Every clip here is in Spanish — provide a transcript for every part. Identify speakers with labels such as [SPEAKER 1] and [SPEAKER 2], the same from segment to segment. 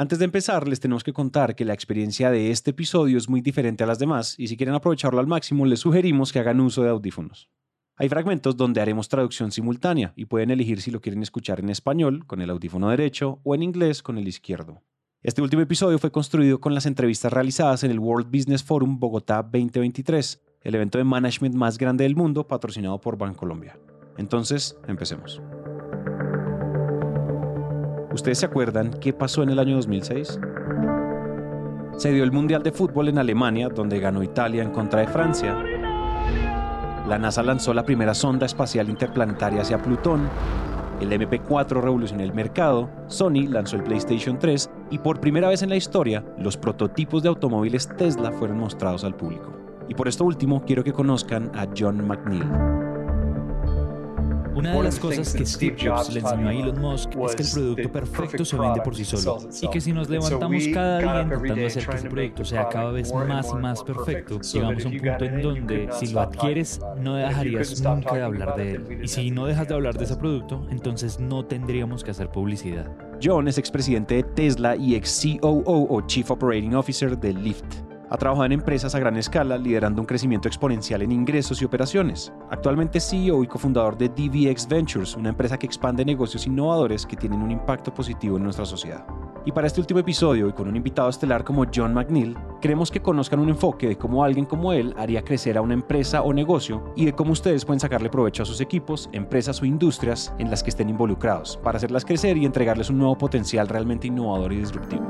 [SPEAKER 1] Antes de empezar, les tenemos que contar que la experiencia de este episodio es muy diferente a las demás y si quieren aprovecharlo al máximo les sugerimos que hagan uso de audífonos. Hay fragmentos donde haremos traducción simultánea y pueden elegir si lo quieren escuchar en español con el audífono derecho o en inglés con el izquierdo. Este último episodio fue construido con las entrevistas realizadas en el World Business Forum Bogotá 2023, el evento de management más grande del mundo patrocinado por Bancolombia. Entonces, empecemos. ¿Ustedes se acuerdan qué pasó en el año 2006? Se dio el Mundial de Fútbol en Alemania, donde ganó Italia en contra de Francia. La NASA lanzó la primera sonda espacial interplanetaria hacia Plutón. El MP4 revolucionó el mercado, Sony lanzó el PlayStation 3 y por primera vez en la historia, los prototipos de automóviles Tesla fueron mostrados al público. Y por esto último, quiero que conozcan a John McNeil.
[SPEAKER 2] Una de las cosas que Steve Jobs le enseñó a Elon Musk es que el producto perfecto se vende por sí solo y que si nos levantamos cada día intentando hacer que ese proyecto sea cada vez más y más perfecto, llegamos a un punto en donde si lo adquieres no dejarías nunca de hablar de él. Y si no dejas de hablar de ese producto, entonces no tendríamos que hacer publicidad.
[SPEAKER 1] John es expresidente de Tesla y ex COO o Chief Operating Officer de Lyft. Ha trabajado en empresas a gran escala, liderando un crecimiento exponencial en ingresos y operaciones. Actualmente es CEO y cofundador de DVX Ventures, una empresa que expande negocios innovadores que tienen un impacto positivo en nuestra sociedad. Y para este último episodio y con un invitado estelar como John McNeil, queremos que conozcan un enfoque de cómo alguien como él haría crecer a una empresa o negocio y de cómo ustedes pueden sacarle provecho a sus equipos, empresas o industrias en las que estén involucrados, para hacerlas crecer y entregarles un nuevo potencial realmente innovador y disruptivo.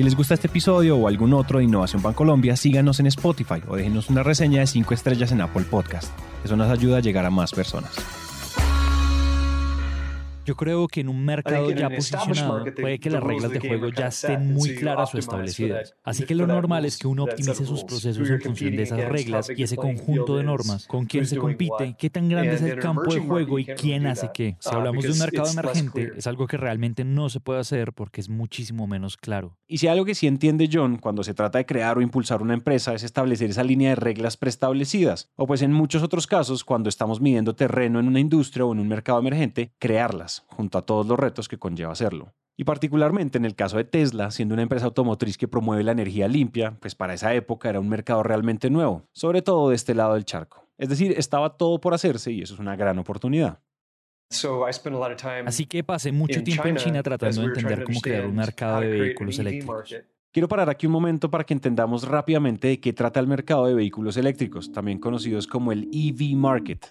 [SPEAKER 1] Si les gusta este episodio o algún otro de Innovación Bancolombia, síganos en Spotify o déjenos una reseña de 5 estrellas en Apple Podcast. Eso nos ayuda a llegar a más personas.
[SPEAKER 2] Yo creo que en un mercado ya posicionado puede que las reglas de juego ya estén muy claras o establecidas. Así que lo normal es que uno optimice sus procesos en función de esas reglas y ese conjunto de normas. Con quién se compite, qué tan grande es el campo de juego y quién hace qué. Si uh, hablamos de un mercado emergente, es algo que realmente no se puede hacer porque es muchísimo menos claro.
[SPEAKER 1] Y si algo que sí entiende John cuando se trata de crear o impulsar una empresa es establecer esa línea de reglas preestablecidas. O pues en muchos otros casos, cuando estamos midiendo terreno en una industria o en un mercado emergente, crearlas junto a todos los retos que conlleva hacerlo. Y particularmente en el caso de Tesla, siendo una empresa automotriz que promueve la energía limpia, pues para esa época era un mercado realmente nuevo, sobre todo de este lado del charco. Es decir, estaba todo por hacerse y eso es una gran oportunidad.
[SPEAKER 2] Así que pasé mucho tiempo en China tratando de entender cómo crear un mercado de vehículos e eléctricos.
[SPEAKER 1] Quiero parar aquí un momento para que entendamos rápidamente de qué trata el mercado de vehículos eléctricos, también conocidos como el EV Market.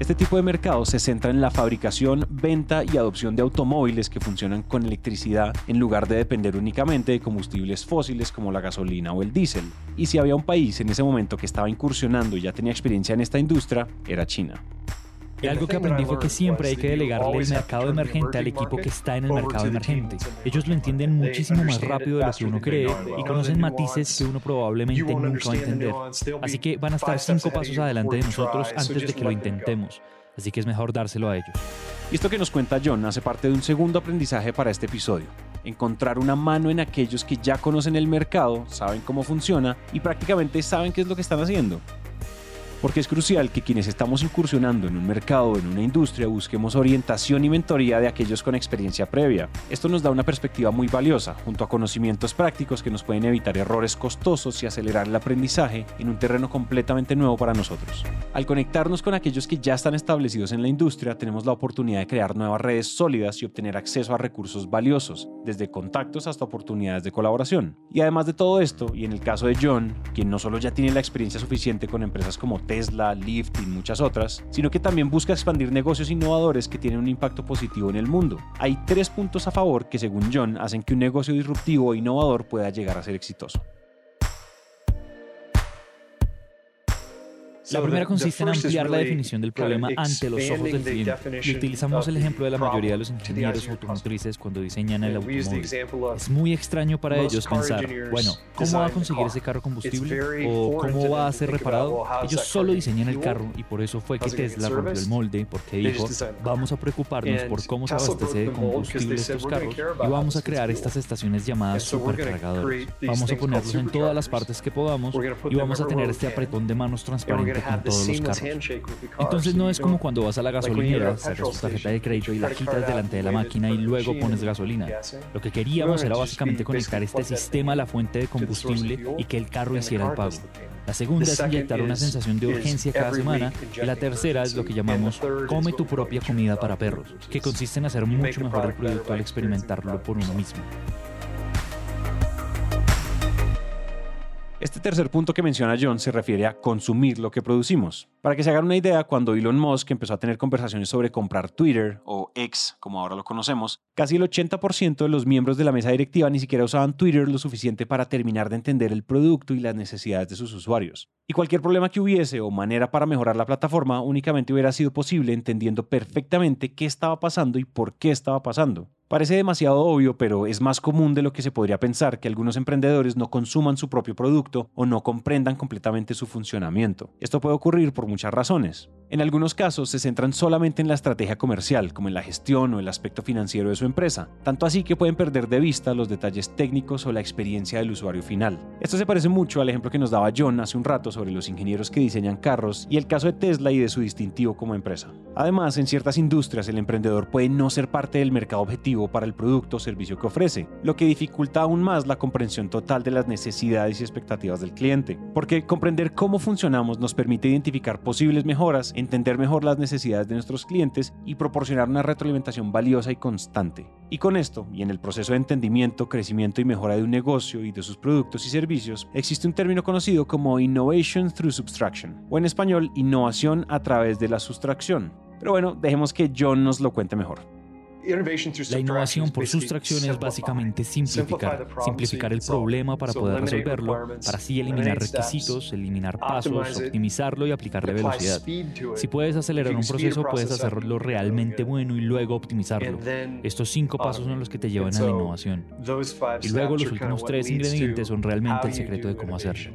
[SPEAKER 1] Este tipo de mercado se centra en la fabricación, venta y adopción de automóviles que funcionan con electricidad en lugar de depender únicamente de combustibles fósiles como la gasolina o el diésel. Y si había un país en ese momento que estaba incursionando y ya tenía experiencia en esta industria, era China.
[SPEAKER 2] Y algo que aprendí fue que siempre hay que delegarle el mercado emergente al equipo que está en el mercado emergente. Ellos lo entienden muchísimo más rápido de lo que uno cree y conocen matices que uno probablemente nunca va a entender. Así que van a estar cinco pasos adelante de nosotros antes de que lo intentemos. Así que es mejor dárselo a ellos.
[SPEAKER 1] Y esto que nos cuenta John hace parte de un segundo aprendizaje para este episodio. Encontrar una mano en aquellos que ya conocen el mercado, saben cómo funciona y prácticamente saben qué es lo que están haciendo porque es crucial que quienes estamos incursionando en un mercado o en una industria busquemos orientación y mentoría de aquellos con experiencia previa. Esto nos da una perspectiva muy valiosa, junto a conocimientos prácticos que nos pueden evitar errores costosos y acelerar el aprendizaje en un terreno completamente nuevo para nosotros. Al conectarnos con aquellos que ya están establecidos en la industria, tenemos la oportunidad de crear nuevas redes sólidas y obtener acceso a recursos valiosos, desde contactos hasta oportunidades de colaboración. Y además de todo esto, y en el caso de John, quien no solo ya tiene la experiencia suficiente con empresas como Tesla, Lyft y muchas otras, sino que también busca expandir negocios innovadores que tienen un impacto positivo en el mundo. Hay tres puntos a favor que según John hacen que un negocio disruptivo e innovador pueda llegar a ser exitoso.
[SPEAKER 2] La primera consiste en ampliar la definición del problema ante los ojos del cliente. Y utilizamos el ejemplo de la mayoría de los ingenieros automotrices cuando diseñan el automóvil. Es muy extraño para ellos pensar, bueno, ¿cómo va a conseguir ese carro combustible? ¿O cómo va a ser reparado? Ellos solo diseñan el carro y por eso fue que Tesla rompió el molde porque dijo, vamos a preocuparnos por cómo se abastece de combustible estos carros y vamos a crear estas estaciones llamadas supercargadores. Vamos a ponerlos en todas las partes que podamos y vamos a tener este apretón de manos transparente con todos los carros. Entonces no es como cuando vas a la gasolinera, sacas tu tarjeta de crédito y la quitas delante de la máquina y luego pones gasolina. Lo que queríamos era básicamente conectar este sistema a la fuente de combustible y que el carro hiciera el pago. La segunda es inyectar una sensación de urgencia cada semana y la tercera es lo que llamamos come tu propia comida para perros, que consiste en hacer mucho mejor el producto al experimentarlo por uno mismo.
[SPEAKER 1] Este tercer punto que menciona John se refiere a consumir lo que producimos. Para que se hagan una idea, cuando Elon Musk empezó a tener conversaciones sobre comprar Twitter, o X como ahora lo conocemos, casi el 80% de los miembros de la mesa directiva ni siquiera usaban Twitter lo suficiente para terminar de entender el producto y las necesidades de sus usuarios. Y cualquier problema que hubiese o manera para mejorar la plataforma únicamente hubiera sido posible entendiendo perfectamente qué estaba pasando y por qué estaba pasando. Parece demasiado obvio, pero es más común de lo que se podría pensar que algunos emprendedores no consuman su propio producto o no comprendan completamente su funcionamiento. Esto puede ocurrir por muchas razones. En algunos casos se centran solamente en la estrategia comercial, como en la gestión o el aspecto financiero de su empresa, tanto así que pueden perder de vista los detalles técnicos o la experiencia del usuario final. Esto se parece mucho al ejemplo que nos daba John hace un rato sobre los ingenieros que diseñan carros y el caso de Tesla y de su distintivo como empresa. Además, en ciertas industrias el emprendedor puede no ser parte del mercado objetivo para el producto o servicio que ofrece, lo que dificulta aún más la comprensión total de las necesidades y expectativas del cliente, porque comprender cómo funcionamos nos permite identificar posibles mejoras entender mejor las necesidades de nuestros clientes y proporcionar una retroalimentación valiosa y constante. Y con esto, y en el proceso de entendimiento, crecimiento y mejora de un negocio y de sus productos y servicios, existe un término conocido como Innovation Through Subtraction, o en español, innovación a través de la sustracción. Pero bueno, dejemos que John nos lo cuente mejor.
[SPEAKER 2] La innovación por sustracción es básicamente simplificar, simplificar el problema para poder resolverlo, para así eliminar requisitos, eliminar pasos, optimizarlo y aplicarle velocidad. Si puedes acelerar un proceso, puedes hacerlo realmente bueno y luego optimizarlo. Estos cinco pasos son los que te llevan a la innovación. Y luego los últimos tres ingredientes son realmente el secreto de cómo hacerlo.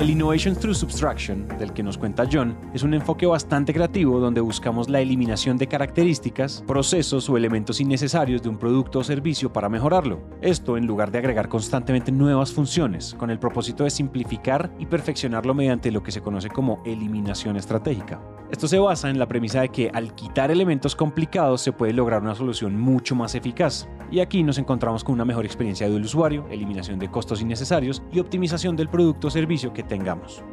[SPEAKER 1] El Innovation Through Subtraction, del que nos cuenta John, es un enfoque bastante creativo donde buscamos la eliminación de características, procesos o elementos innecesarios de un producto o servicio para mejorarlo. Esto en lugar de agregar constantemente nuevas funciones, con el propósito de simplificar y perfeccionarlo mediante lo que se conoce como eliminación estratégica. Esto se basa en la premisa de que al quitar elementos complicados se puede lograr una solución mucho más eficaz. Y aquí nos encontramos con una mejor experiencia del usuario, eliminación de costos innecesarios y optimización del producto o servicio que tengamos.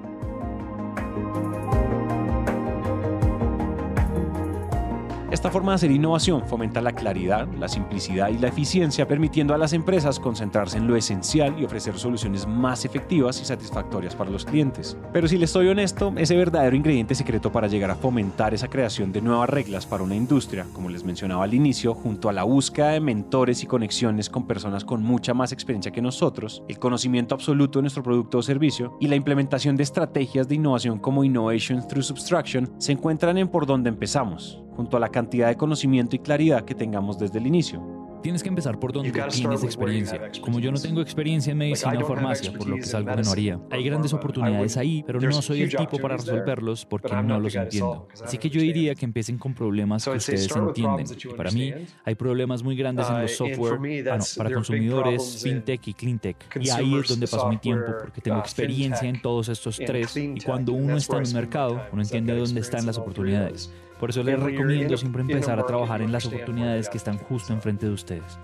[SPEAKER 1] Esta forma de hacer innovación fomenta la claridad, la simplicidad y la eficiencia, permitiendo a las empresas concentrarse en lo esencial y ofrecer soluciones más efectivas y satisfactorias para los clientes. Pero si les estoy honesto, ese verdadero ingrediente secreto para llegar a fomentar esa creación de nuevas reglas para una industria, como les mencionaba al inicio, junto a la búsqueda de mentores y conexiones con personas con mucha más experiencia que nosotros, el conocimiento absoluto de nuestro producto o servicio y la implementación de estrategias de innovación como Innovation Through Subtraction, se encuentran en por donde empezamos, junto a la cantidad de conocimiento y claridad que tengamos desde el inicio.
[SPEAKER 2] Tienes que empezar por donde tienes experiencia. Como yo no tengo experiencia en medicina o farmacia, por lo que es algo que no haría. Hay grandes oportunidades ahí, pero no soy el tipo para resolverlos porque no los entiendo. Así que yo diría que empiecen con problemas que ustedes entienden. Y para mí hay problemas muy grandes en los uh, software, ah, para consumidores, fintech y cleantech. Y ahí es donde paso mi tiempo porque tengo uh, experiencia en todos estos tres y cuando uno está en el mercado, uno entiende dónde están las oportunidades. Por eso les recomiendo siempre empezar a trabajar en las oportunidades que están justo enfrente de ustedes.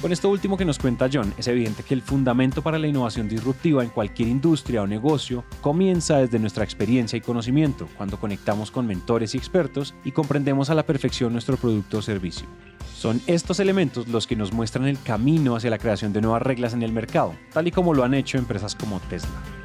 [SPEAKER 1] Con esto último que nos cuenta John, es evidente que el fundamento para la innovación disruptiva en cualquier industria o negocio comienza desde nuestra experiencia y conocimiento, cuando conectamos con mentores y expertos y comprendemos a la perfección nuestro producto o servicio. Son estos elementos los que nos muestran el camino hacia la creación de nuevas reglas en el mercado, tal y como lo han hecho empresas como Tesla.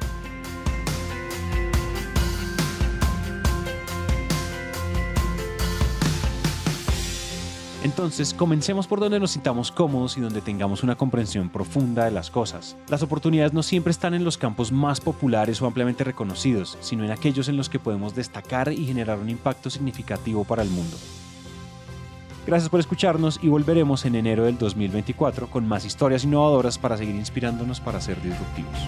[SPEAKER 1] Entonces, comencemos por donde nos sintamos cómodos y donde tengamos una comprensión profunda de las cosas. Las oportunidades no siempre están en los campos más populares o ampliamente reconocidos, sino en aquellos en los que podemos destacar y generar un impacto significativo para el mundo. Gracias por escucharnos y volveremos en enero del 2024 con más historias innovadoras para seguir inspirándonos para ser disruptivos.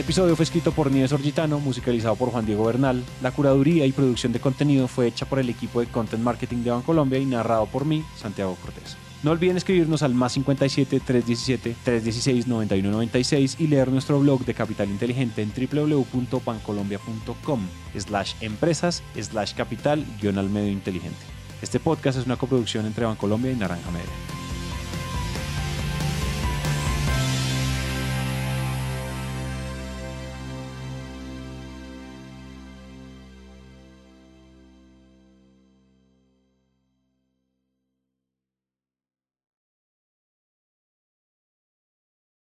[SPEAKER 1] Este episodio fue escrito por Nieves Orgitano, musicalizado por Juan Diego Bernal. La curaduría y producción de contenido fue hecha por el equipo de Content Marketing de Bancolombia y narrado por mí, Santiago Cortés. No olviden escribirnos al más 57 317 316 9196 y leer nuestro blog de Capital Inteligente en www.bancolombia.com slash empresas slash capital guion al medio inteligente. Este podcast es una coproducción entre Bancolombia y Naranja Media.